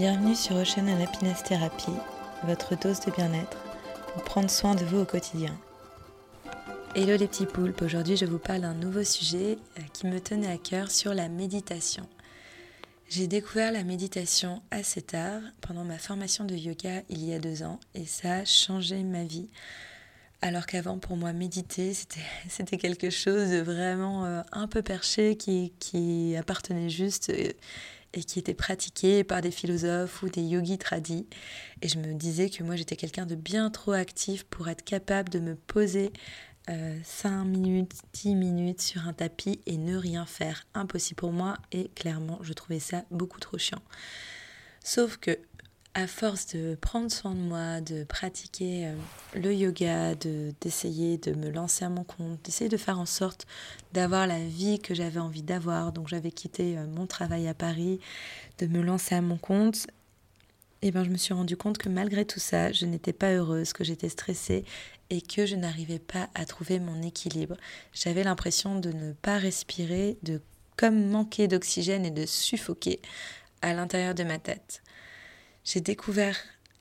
Bienvenue sur Ocean Happiness Therapy, votre dose de bien-être pour prendre soin de vous au quotidien. Hello les petits poulpes, aujourd'hui je vous parle d'un nouveau sujet euh, qui me tenait à cœur sur la méditation. J'ai découvert la méditation assez tard, pendant ma formation de yoga il y a deux ans, et ça a changé ma vie. Alors qu'avant, pour moi, méditer, c'était quelque chose de vraiment euh, un peu perché qui, qui appartenait juste euh, et qui était pratiqué par des philosophes ou des yogis tradis. Et je me disais que moi j'étais quelqu'un de bien trop actif pour être capable de me poser euh, 5 minutes, 10 minutes sur un tapis et ne rien faire. Impossible pour moi et clairement je trouvais ça beaucoup trop chiant. Sauf que à force de prendre soin de moi, de pratiquer euh, le yoga, de d'essayer de me lancer à mon compte, d'essayer de faire en sorte d'avoir la vie que j'avais envie d'avoir, donc j'avais quitté euh, mon travail à Paris, de me lancer à mon compte, et ben je me suis rendu compte que malgré tout ça, je n'étais pas heureuse, que j'étais stressée et que je n'arrivais pas à trouver mon équilibre. J'avais l'impression de ne pas respirer, de comme manquer d'oxygène et de suffoquer à l'intérieur de ma tête. J'ai découvert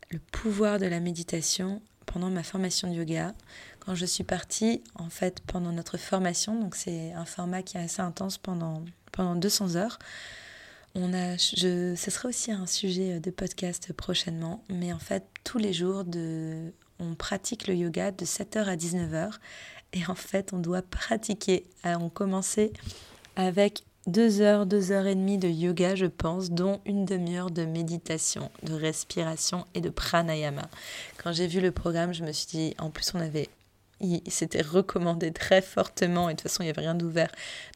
le pouvoir de la méditation pendant ma formation de yoga. Quand je suis partie, en fait, pendant notre formation, donc c'est un format qui est assez intense pendant, pendant 200 heures. On a, je, ce sera aussi un sujet de podcast prochainement, mais en fait, tous les jours, de, on pratique le yoga de 7h à 19h. Et en fait, on doit pratiquer. On commençait avec deux heures, deux heures et demie de yoga, je pense, dont une demi-heure de méditation, de respiration et de pranayama. Quand j'ai vu le programme, je me suis dit, en plus, on avait, il s'était recommandé très fortement, et de toute façon, il n'y avait rien d'ouvert,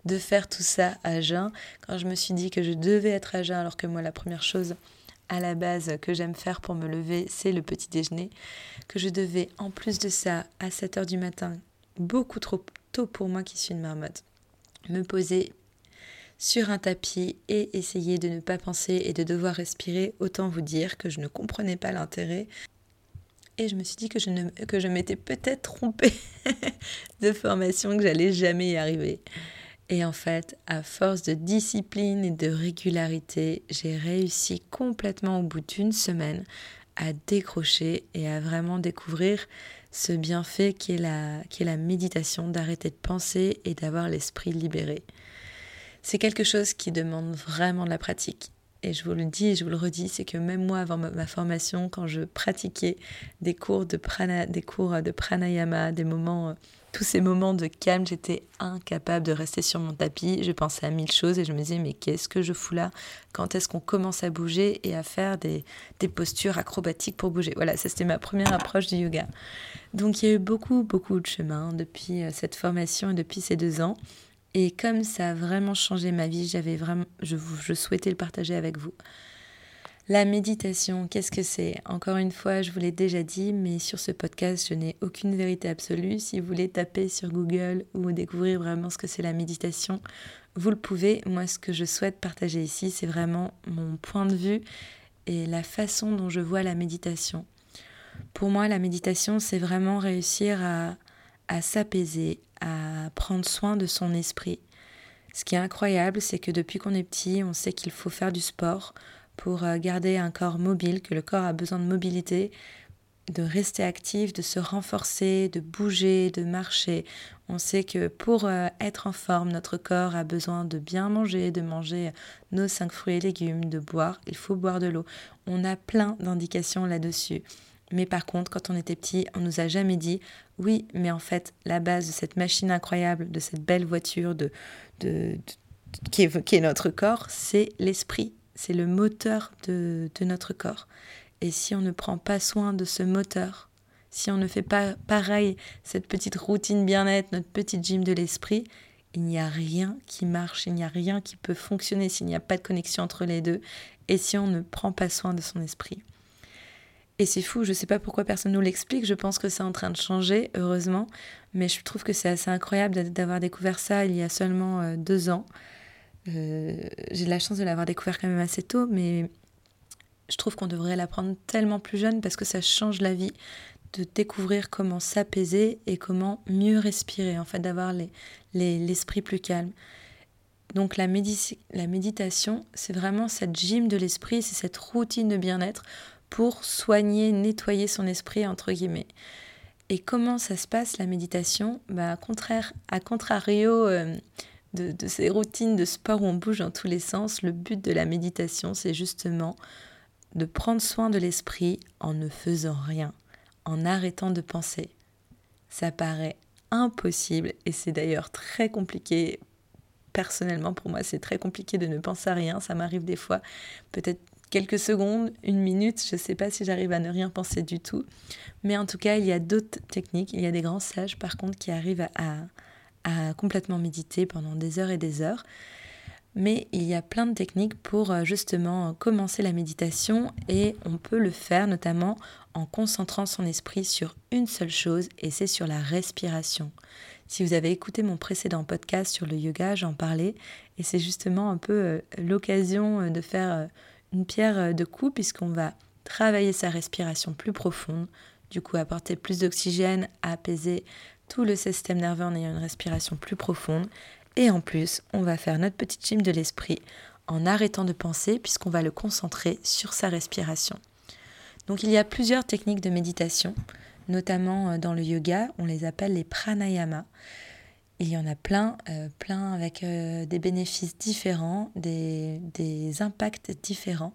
de faire tout ça à jeun. Quand je me suis dit que je devais être à jeun, alors que moi, la première chose à la base que j'aime faire pour me lever, c'est le petit déjeuner, que je devais, en plus de ça, à 7 heures du matin, beaucoup trop tôt pour moi qui suis une marmotte, me poser sur un tapis et essayer de ne pas penser et de devoir respirer, autant vous dire que je ne comprenais pas l'intérêt. Et je me suis dit que je, que je m'étais peut-être trompée de formation, que j'allais jamais y arriver. Et en fait, à force de discipline et de régularité, j'ai réussi complètement au bout d'une semaine à décrocher et à vraiment découvrir ce bienfait qui est la, est la méditation, d'arrêter de penser et d'avoir l'esprit libéré. C'est quelque chose qui demande vraiment de la pratique. Et je vous le dis et je vous le redis, c'est que même moi, avant ma, formation, quand je pratiquais des cours de, prana, des cours de pranayama, des moments, euh, tous ces moments de calme, j'étais incapable de rester sur mon tapis. Je pensais à mille choses et je me disais, mais qu'est-ce que je fous là? Quand est-ce qu'on commence à bouger et à faire des, des postures acrobatiques pour bouger? Voilà, ça c'était ma première approche du yoga. Donc il y a eu beaucoup, beaucoup de chemin depuis euh, cette formation et depuis ces deux ans. Et comme ça a vraiment changé ma vie, j'avais vraiment, je, souhaitais le partager avec vous. La méditation, qu'est-ce que c'est? Encore une fois, je vous l'ai déjà dit, mais sur ce podcast, je n'ai aucune vérité absolue. Si vous voulez taper sur Google ou découvrir vraiment ce que c'est la méditation, vous le pouvez. Moi, ce que je souhaite partager ici, c'est vraiment mon point de vue et la façon dont je vois la méditation. Pour moi, la méditation, c'est vraiment réussir à s'apaiser, à prendre soin de son esprit. Ce qui est incroyable, c'est que depuis qu'on est petit, on sait qu'il faut faire du sport pour euh, garder un corps mobile, que le corps a besoin de mobilité, de rester actif, de se renforcer, de bouger, de marcher. On sait que pour euh, être en forme, notre corps a besoin de bien manger, de manger nos cinq fruits et légumes, de boire, il faut boire de l'eau. On a plein d'indications là-dessus. Mais par contre, quand on était petit, on nous a jamais dit oui, mais en fait, la base de cette machine incroyable, de cette belle voiture, de, de, qui, est, notre corps, c'est l'esprit, c'est le moteur de, de notre corps. Et si on ne prend pas soin de ce moteur, si on ne fait pas pareil, cette petite routine bien-être, notre petite gym de l'esprit, il n'y a rien qui marche, il n'y a rien qui peut fonctionner s'il n'y a pas de connexion entre les deux et si on ne prend pas soin de son esprit. Et c'est fou, je ne sais pas pourquoi personne nous l'explique, je pense que c'est en train de changer, heureusement, mais je trouve que c'est assez incroyable d'avoir découvert ça il y a seulement euh, deux ans. Euh, j'ai de la chance de l'avoir découvert quand même assez tôt, mais je trouve qu'on devrait l'apprendre tellement plus jeune parce que ça change la vie de découvrir comment s'apaiser et comment mieux respirer, en fait, d'avoir l'esprit les, plus calme. Donc la, la méditation, c'est vraiment cette gym de l'esprit, c'est cette routine de bien-être pour soigner, nettoyer son esprit, entre guillemets. Et comment ça se passe la méditation? Bah, contraire, à contrario euh, de, de, ces routines de sport où on bouge dans tous les sens, le but de la méditation, c'est justement de prendre soin de l'esprit en ne faisant rien, en arrêtant de penser. Ça paraît impossible et c'est d'ailleurs très compliqué. Personnellement, pour moi, c'est très compliqué de ne penser à rien. Ça m'arrive des fois, peut-être quelques secondes, une minute, je ne sais pas si j'arrive à ne rien penser du tout. Mais en tout cas, il y a d'autres techniques. Il y a des grands sages, par contre, qui arrivent à, complètement méditer pendant des heures et des heures. Mais il y a plein de techniques pour euh, justement commencer la méditation et on peut le faire notamment en concentrant son esprit sur une seule chose et c'est sur la respiration. Si vous avez écouté mon précédent podcast sur le yoga, j'en parlais et c'est justement un peu euh, l'occasion euh, de faire une pierre de coups puisqu'on va travailler sa respiration plus profonde, du coup apporter plus d'oxygène, apaiser tout le système nerveux en ayant une respiration plus profonde. Et en plus, on va faire notre petite gym de l'esprit en arrêtant de penser puisqu'on va le concentrer sur sa respiration. Donc il y a plusieurs techniques de méditation, notamment euh, dans le yoga, on les appelle les pranayama. Il y en a plein, euh, plein avec euh, des bénéfices différents, des, impacts différents.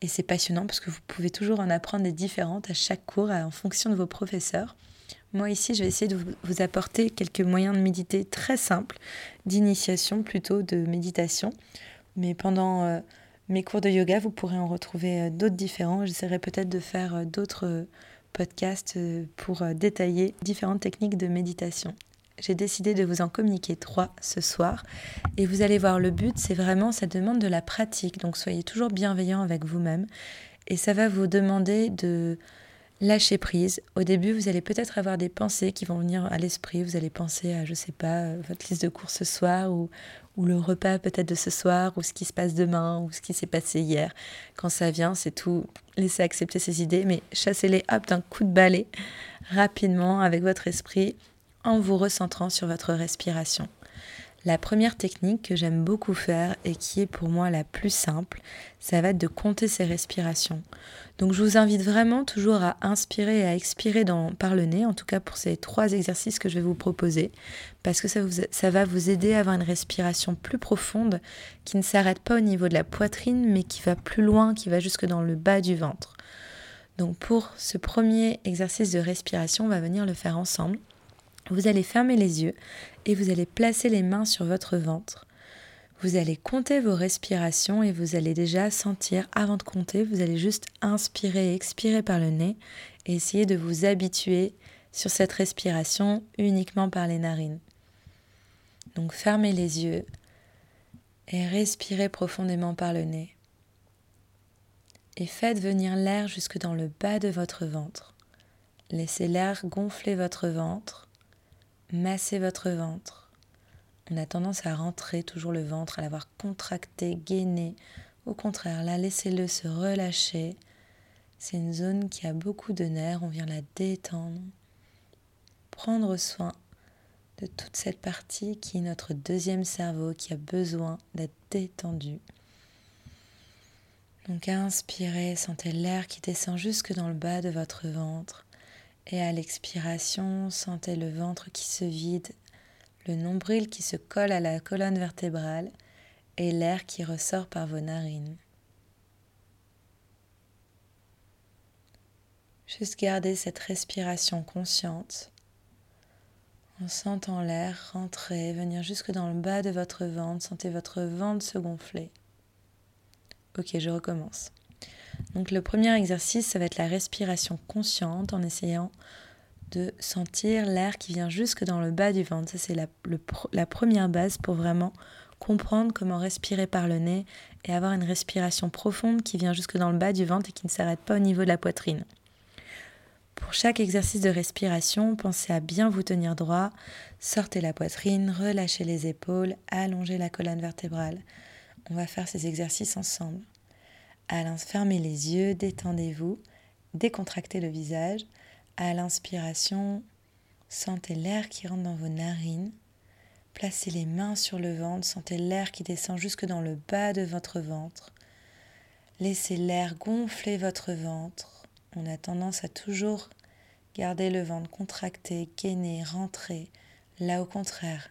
Et c'est passionnant parce que vous pouvez toujours en apprendre des différentes à chaque cours en fonction de vos professeurs. Moi ici, je vais essayer de vous apporter quelques moyens de méditer très simples, d'initiation plutôt, de méditation. Mais pendant mes cours de yoga, vous pourrez en retrouver d'autres différents. J'essaierai peut-être de faire d'autres podcasts pour détailler différentes techniques de méditation j'ai décidé de vous en communiquer trois ce soir. Et vous allez voir, le but, c'est vraiment, ça demande de la pratique. Donc soyez toujours bienveillant avec vous-même. Et ça va vous demander de lâcher prise. Au début, vous allez peut-être avoir des pensées qui vont venir à l'esprit. Vous allez penser à, je sais pas, votre liste de cours ce soir ou, ou le repas peut-être de ce soir ou ce qui se passe demain ou ce qui s'est passé hier. Quand ça vient, c'est tout. Laissez accepter ces idées, mais chassez-les hop d'un coup de balai rapidement avec votre esprit en vous recentrant sur votre respiration. La première technique que j'aime beaucoup faire et qui est pour moi la plus simple, ça va être de compter ses respirations. Donc je vous invite vraiment toujours à inspirer et à expirer dans, par le nez, en tout cas pour ces trois exercices que je vais vous proposer, parce que ça, ça va vous aider à avoir une respiration plus profonde qui ne s'arrête pas au niveau de la poitrine, mais qui va plus loin, qui va jusque dans le bas du ventre. Donc pour ce premier exercice de respiration, on va venir le faire ensemble. Vous allez fermer les yeux et vous allez placer les mains sur votre ventre. Vous allez compter vos respirations et vous allez déjà sentir, avant de compter, vous allez juste inspirer et expirer par le nez et essayer de vous habituer sur cette respiration uniquement par les narines. Donc fermez les yeux et respirez profondément par le nez. Et faites venir l'air jusque dans le bas de votre ventre. Laissez l'air gonfler votre ventre Massez votre ventre. On a tendance à rentrer toujours le ventre, à l'avoir contracté, gainé. Au contraire, là, laissez-le se relâcher. C'est une zone qui a beaucoup de nerfs, on vient la détendre. Prendre soin de toute cette partie qui est notre deuxième cerveau, qui a besoin d'être détendu. Donc inspirez, sentez l'air qui descend jusque dans le bas de votre ventre. Et à l'expiration, sentez le ventre qui se vide, le nombril qui se colle à la colonne vertébrale et l'air qui ressort par vos narines. Juste garder cette respiration consciente en sentant l'air rentrer, venir jusque dans le bas de votre ventre. Sentez votre ventre se gonfler. Ok, je recommence. Donc le premier exercice, ça va être la respiration consciente en essayant de sentir l'air qui vient jusque dans le bas du ventre. Ça, c'est la, première base pour vraiment comprendre comment respirer par le nez et avoir une respiration profonde qui vient jusque dans le bas du ventre et qui ne s'arrête pas au niveau de la poitrine. Pour chaque exercice de respiration, pensez à bien vous tenir droit, sortez la poitrine, relâchez les épaules, allongez la colonne vertébrale. On va faire ces exercices ensemble. À fermez les yeux, détendez-vous, décontractez le visage. À l'inspiration, sentez l'air qui rentre dans vos narines. Placez les mains sur le ventre, sentez l'air qui descend jusque dans le bas de votre ventre. Laissez l'air gonfler votre ventre. On a tendance à toujours garder le ventre contracté, gainer, rentrer. Là au contraire,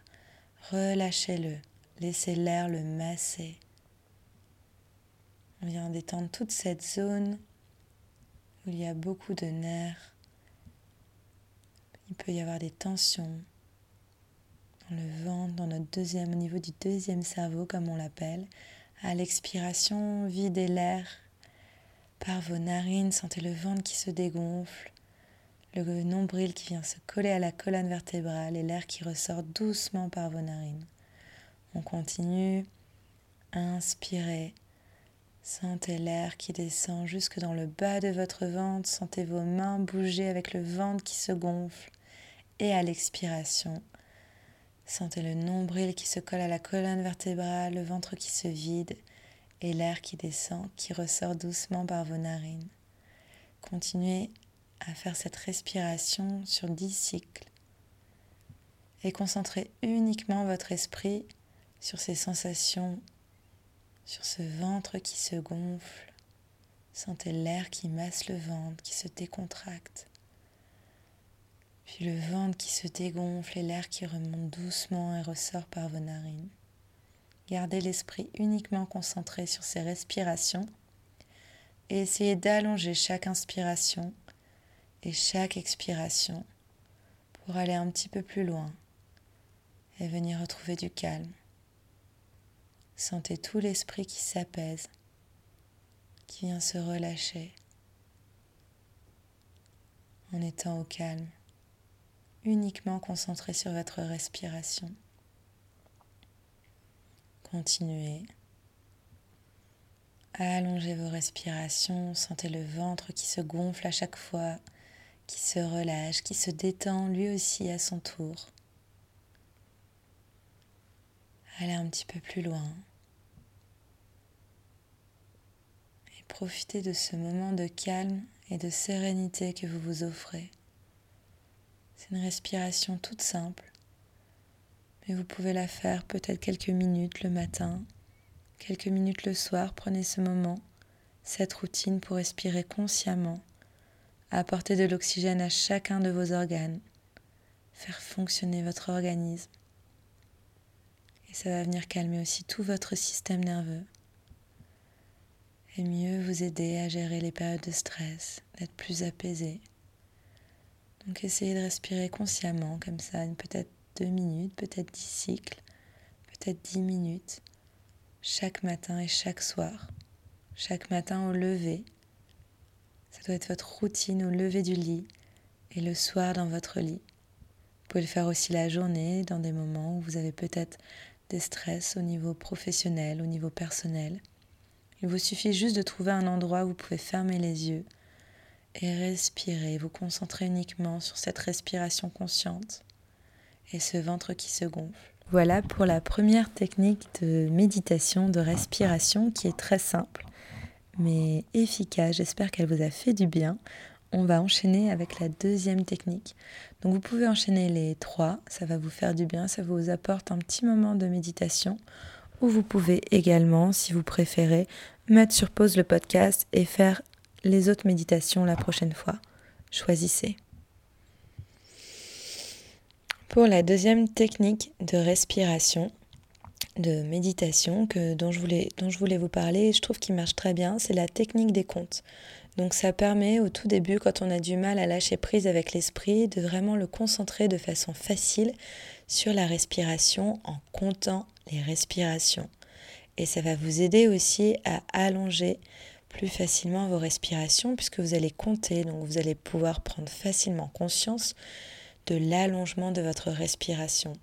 relâchez-le. Laissez l'air le masser. On vient détendre toute cette zone où il y a beaucoup de nerfs. Il peut y avoir des tensions dans le ventre, dans notre deuxième, au niveau du deuxième cerveau, comme on l'appelle. À l'expiration, videz l'air par vos narines, sentez le ventre qui se dégonfle, le nombril qui vient se coller à la colonne vertébrale et l'air qui ressort doucement par vos narines. On continue. Inspirez. Sentez l'air qui descend jusque dans le bas de votre ventre. Sentez vos mains bouger avec le ventre qui se gonfle. Et à l'expiration, sentez le nombril qui se colle à la colonne vertébrale, le ventre qui se vide et l'air qui descend, qui ressort doucement par vos narines. Continuez à faire cette respiration sur dix cycles et concentrez uniquement votre esprit sur ces sensations, sur ce ventre qui se gonfle. Sentez l'air qui masse le ventre, qui se décontracte. Puis le ventre qui se dégonfle et l'air qui remonte doucement et ressort par vos narines. Gardez l'esprit uniquement concentré sur ces respirations et essayez d'allonger chaque inspiration et chaque expiration pour aller un petit peu plus loin et venir retrouver du calme. Sentez tout l'esprit qui s'apaise, qui vient se relâcher en étant au calme, uniquement concentré sur votre respiration. Continuez. Allongez vos respirations, sentez le ventre qui se gonfle à chaque fois, qui se relâche, qui se détend lui aussi à son tour. Allez un petit peu plus loin. Et profitez de ce moment de calme et de sérénité que vous vous offrez. C'est une respiration toute simple, mais vous pouvez la faire peut-être quelques minutes le matin, quelques minutes le soir. Prenez ce moment, cette routine pour respirer consciemment, apporter de l'oxygène à chacun de vos organes, faire fonctionner votre organisme ça va venir calmer aussi tout votre système nerveux et mieux vous aider à gérer les périodes de stress, d'être plus apaisé. Donc essayez de respirer consciemment comme ça, peut-être deux minutes, peut-être dix cycles, peut-être dix minutes, chaque matin et chaque soir. Chaque matin au lever. Ça doit être votre routine au lever du lit et le soir dans votre lit. Vous pouvez le faire aussi la journée dans des moments où vous avez peut-être des stress au niveau professionnel, au niveau personnel. Il vous suffit juste de trouver un endroit où vous pouvez fermer les yeux et respirer, vous concentrer uniquement sur cette respiration consciente et ce ventre qui se gonfle. Voilà pour la première technique de méditation, de respiration qui est très simple mais efficace. J'espère qu'elle vous a fait du bien on va enchaîner avec la deuxième technique. Vous pouvez enchaîner les trois, ça va vous faire du bien, ça vous apporte un petit moment de méditation. Ou vous pouvez également, si vous préférez, mettre sur pause le podcast et faire les autres méditations la prochaine fois. Choisissez. Pour la deuxième technique de respiration, de méditation que, dont, je voulais, dont je voulais vous parler, je trouve qu'il marche très bien, c'est la technique des comptes. Donc ça permet au tout début, quand on a du mal à lâcher prise avec l'esprit, de vraiment le concentrer de façon facile sur la respiration en comptant les respirations. Et ça va vous aider aussi à allonger plus facilement vos respirations puisque vous allez compter, donc vous allez pouvoir prendre facilement conscience de l'allongement de votre respiration.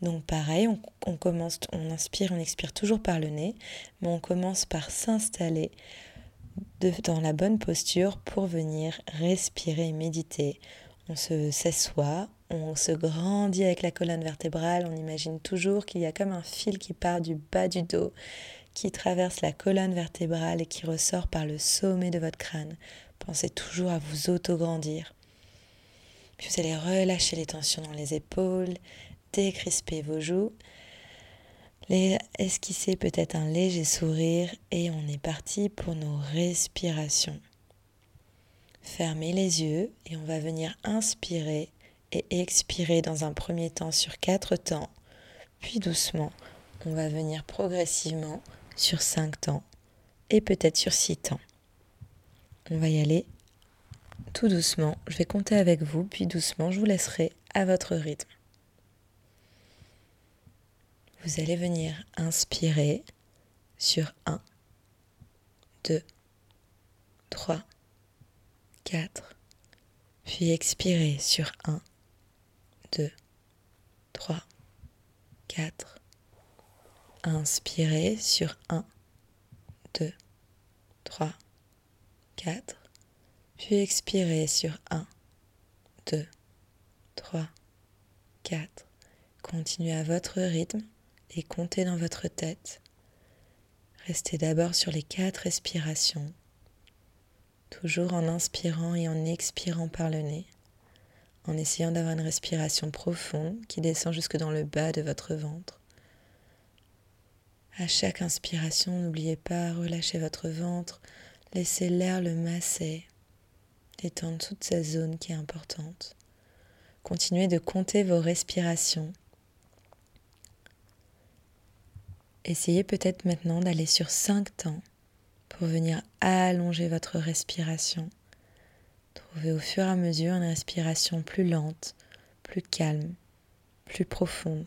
Donc pareil, on, commence, on inspire, on expire toujours par le nez, mais on commence par s'installer dans la bonne posture pour venir respirer et méditer. On se s'assoit, on se grandit avec la colonne vertébrale, on imagine toujours qu'il y a comme un fil qui part du bas du dos, qui traverse la colonne vertébrale et qui ressort par le sommet de votre crâne. Pensez toujours à vous auto-grandir. Vous allez relâcher les tensions dans les épaules, décrisper vos joues, esquisser peut-être un léger sourire et on est parti pour nos respirations? Fermez les yeux et on va venir inspirer et expirer dans un premier temps sur quatre temps, puis doucement, on va venir progressivement sur cinq temps et peut-être sur six temps. On va y aller tout doucement. Je vais compter avec vous, puis doucement, je vous laisserai à votre rythme. Vous allez venir inspirer sur 1, 2, 3, 4, puis expirer sur 1, 2, 3, 4. Inspirez sur 1, 2, 3, 4. Puis expirez sur 1, 2, 3, 4. Continuez à votre rythme et comptez dans votre tête. Restez d'abord sur les quatre respirations, toujours en inspirant et en expirant par le nez, en essayant d'avoir une respiration profonde qui descend jusque dans le bas de votre ventre. À chaque inspiration, n'oubliez pas, relâcher votre ventre, laissez l'air le masser, détendre toute cette zone qui est importante. Continuez de compter vos respirations. Essayez peut-être maintenant d'aller sur 5 temps pour venir allonger votre respiration. Trouvez au fur et à mesure une respiration plus lente, plus calme, plus profonde.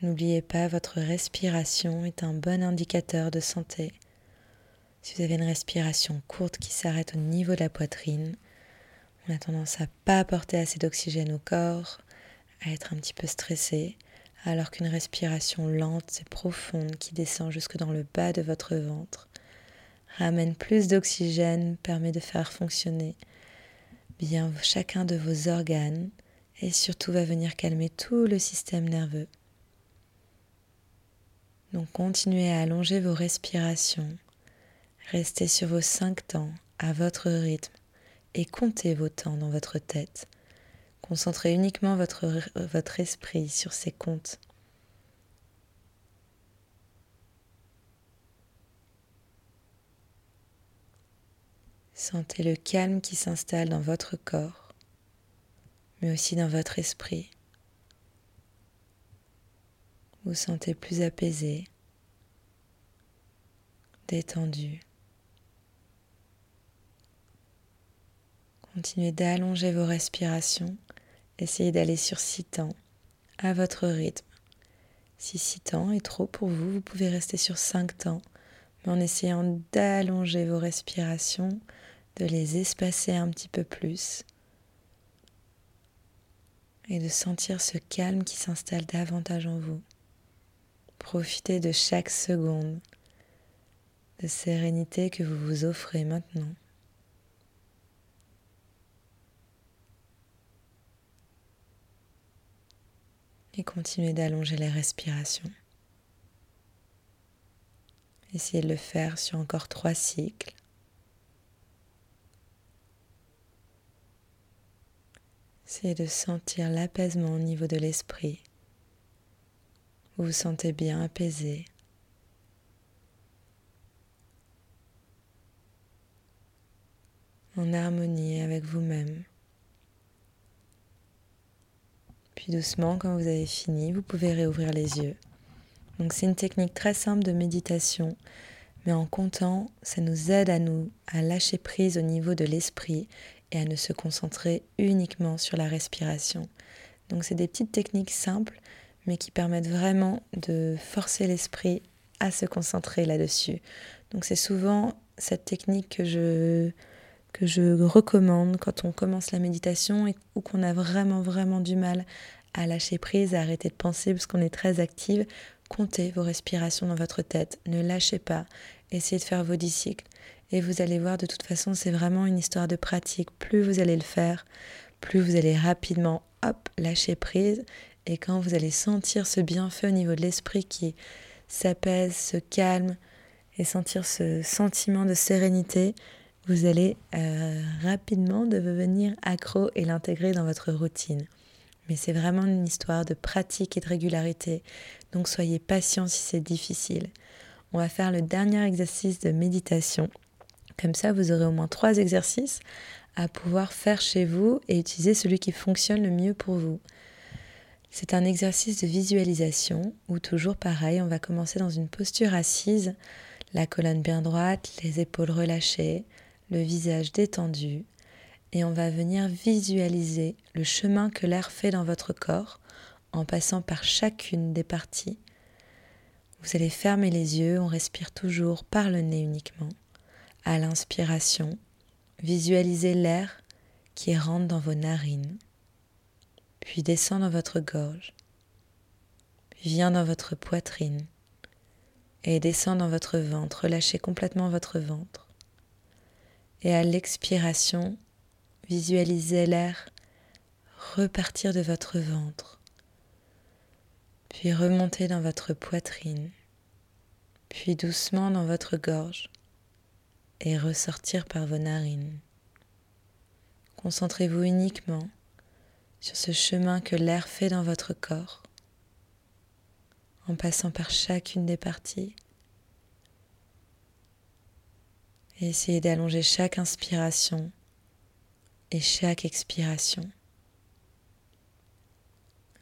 N'oubliez pas, votre respiration est un bon indicateur de santé. Si vous avez une respiration courte qui s'arrête au niveau de la poitrine, on a tendance à pas apporter assez d'oxygène au corps, à être un petit peu stressé, alors qu'une respiration lente et profonde qui descend jusque dans le bas de votre ventre ramène plus d'oxygène, permet de faire fonctionner bien chacun de vos organes et surtout va venir calmer tout le système nerveux. Donc continuez à allonger vos respirations Restez sur vos cinq temps à votre rythme et comptez vos temps dans votre tête. Concentrez uniquement votre, votre esprit sur ces comptes. Sentez le calme qui s'installe dans votre corps, mais aussi dans votre esprit. Vous sentez plus apaisé, détendu. Continuez d'allonger vos respirations. Essayez d'aller sur six temps à votre rythme. Si six temps est trop pour vous, vous pouvez rester sur cinq temps, mais en essayant d'allonger vos respirations, de les espacer un petit peu plus et de sentir ce calme qui s'installe davantage en vous. Profitez de chaque seconde de sérénité que vous vous offrez maintenant. Et continuez d'allonger les respirations. Essayez de le faire sur encore trois cycles. Essayez de sentir l'apaisement au niveau de l'esprit. Vous vous sentez bien apaisé. En harmonie avec vous-même. Puis doucement, quand vous avez fini, vous pouvez réouvrir les yeux. Donc c'est une technique très simple de méditation, mais en comptant, ça nous aide à nous à lâcher prise au niveau de l'esprit et à ne se concentrer uniquement sur la respiration. Donc c'est des petites techniques simples, mais qui permettent vraiment de forcer l'esprit à se concentrer là-dessus. Donc c'est souvent cette technique que je que je recommande quand on commence la méditation ou qu'on a vraiment vraiment du mal à lâcher prise, à arrêter de penser parce qu'on est très active. Comptez vos respirations dans votre tête, ne lâchez pas, essayez de faire vos dix cycles et vous allez voir de toute façon c'est vraiment une histoire de pratique. Plus vous allez le faire, plus vous allez rapidement hop lâcher prise et quand vous allez sentir ce bienfait au niveau de l'esprit qui s'apaise, se calme et sentir ce sentiment de sérénité, vous allez euh, rapidement devenir accro et l'intégrer dans votre routine. Mais c'est vraiment une histoire de pratique et de régularité. Donc soyez patient si c'est difficile. On va faire le dernier exercice de méditation. Comme ça, vous aurez au moins trois exercices à pouvoir faire chez vous et utiliser celui qui fonctionne le mieux pour vous. C'est un exercice de visualisation où toujours pareil, on va commencer dans une posture assise, la colonne bien droite, les épaules relâchées, le visage détendu, et on va venir visualiser le chemin que l'air fait dans votre corps en passant par chacune des parties. Vous allez fermer les yeux, on respire toujours par le nez uniquement. À l'inspiration, visualisez l'air qui rentre dans vos narines puis descend dans votre gorge, vient dans votre poitrine et descend dans votre ventre. Relâchez complètement votre ventre. Et à l'expiration, visualisez l'air repartir de votre ventre, puis remonter dans votre poitrine, puis doucement dans votre gorge et ressortir par vos narines. Concentrez-vous uniquement sur ce chemin que l'air fait dans votre corps, en passant par chacune des parties. Essayez d'allonger chaque inspiration et chaque expiration.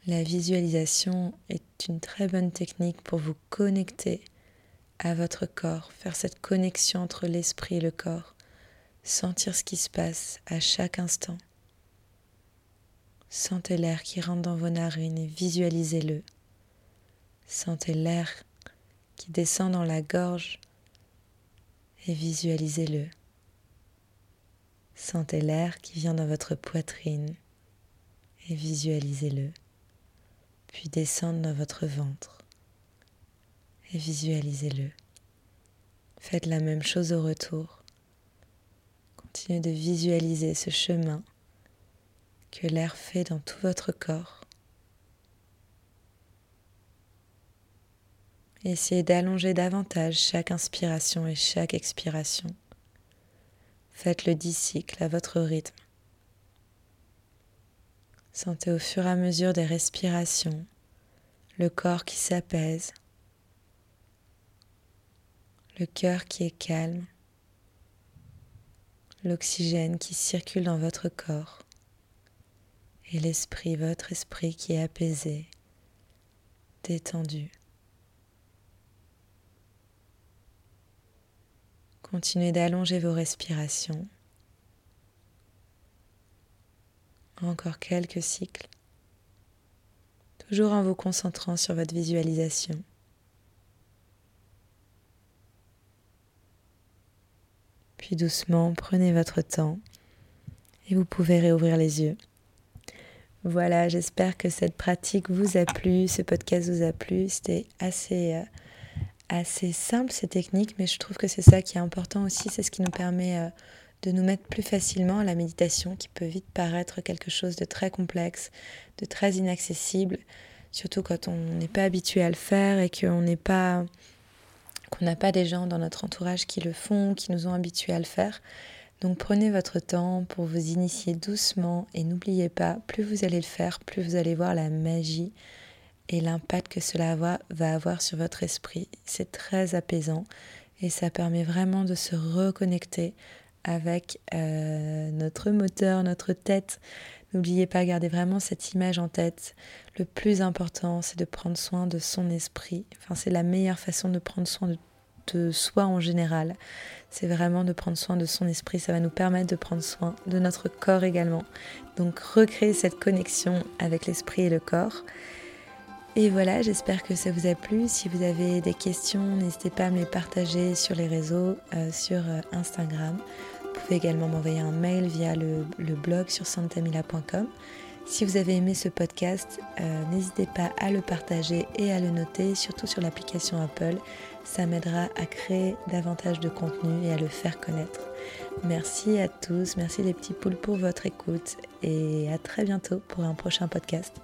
La visualisation est une très bonne technique pour vous connecter à votre corps, faire cette connexion entre l'esprit et le corps, sentir ce qui se passe à chaque instant. Sentez l'air qui rentre dans vos narines et visualisez-le. Sentez l'air qui descend dans la gorge et visualisez-le. Sentez l'air qui vient dans votre poitrine et visualisez-le. Puis descendre dans votre ventre et visualisez-le. Faites la même chose au retour. Continuez de visualiser ce chemin que l'air fait dans tout votre corps. Essayez d'allonger davantage chaque inspiration et chaque expiration. Faites le dix cycles à votre rythme. Sentez au fur et à mesure des respirations le corps qui s'apaise, le cœur qui est calme, l'oxygène qui circule dans votre corps et l'esprit, votre esprit qui est apaisé, détendu. Continuez d'allonger vos respirations. Encore quelques cycles, toujours en vous concentrant sur votre visualisation. Puis doucement, prenez votre temps et vous pouvez réouvrir les yeux. Voilà, j'espère que cette pratique vous a plu, ce podcast vous a plu. C'était assez, euh, assez simple ces techniques, mais je trouve que c'est ça qui est important aussi. C'est ce qui nous permet euh, de nous mettre plus facilement à la méditation, qui peut vite paraître quelque chose de très complexe, de très inaccessible, surtout quand on n'est pas habitué à le faire et qu'on n'est pas qu'on n'a pas des gens dans notre entourage qui le font, qui nous ont habitués à le faire. Donc prenez votre temps pour vous initier doucement et n'oubliez pas, plus vous allez le faire, plus vous allez voir la magie et l'impact que cela va avoir sur votre esprit. C'est très apaisant et ça permet vraiment de se reconnecter avec euh, notre moteur, notre tête. N'oubliez pas, gardez vraiment cette image en tête. Le plus important, c'est de prendre soin de son esprit. Enfin, c'est la meilleure façon de prendre soin de de soi en général. C'est vraiment de prendre soin de son esprit. Ça va nous permettre de prendre soin de notre corps également. Donc recréer cette connexion avec l'esprit et le corps. Et voilà, j'espère que ça vous a plu. Si vous avez des questions, n'hésitez pas à me les partager sur les réseaux, euh, sur euh, Instagram. Vous pouvez également m'envoyer un mail via le, blog sur santamila.com. Si vous avez aimé ce podcast, euh, n'hésitez pas à le partager et à le noter, surtout sur l'application Apple. Ça m'aidera à créer davantage de contenu et à le faire connaître. Merci à tous, merci les petits poules pour votre écoute et à très bientôt pour un prochain podcast.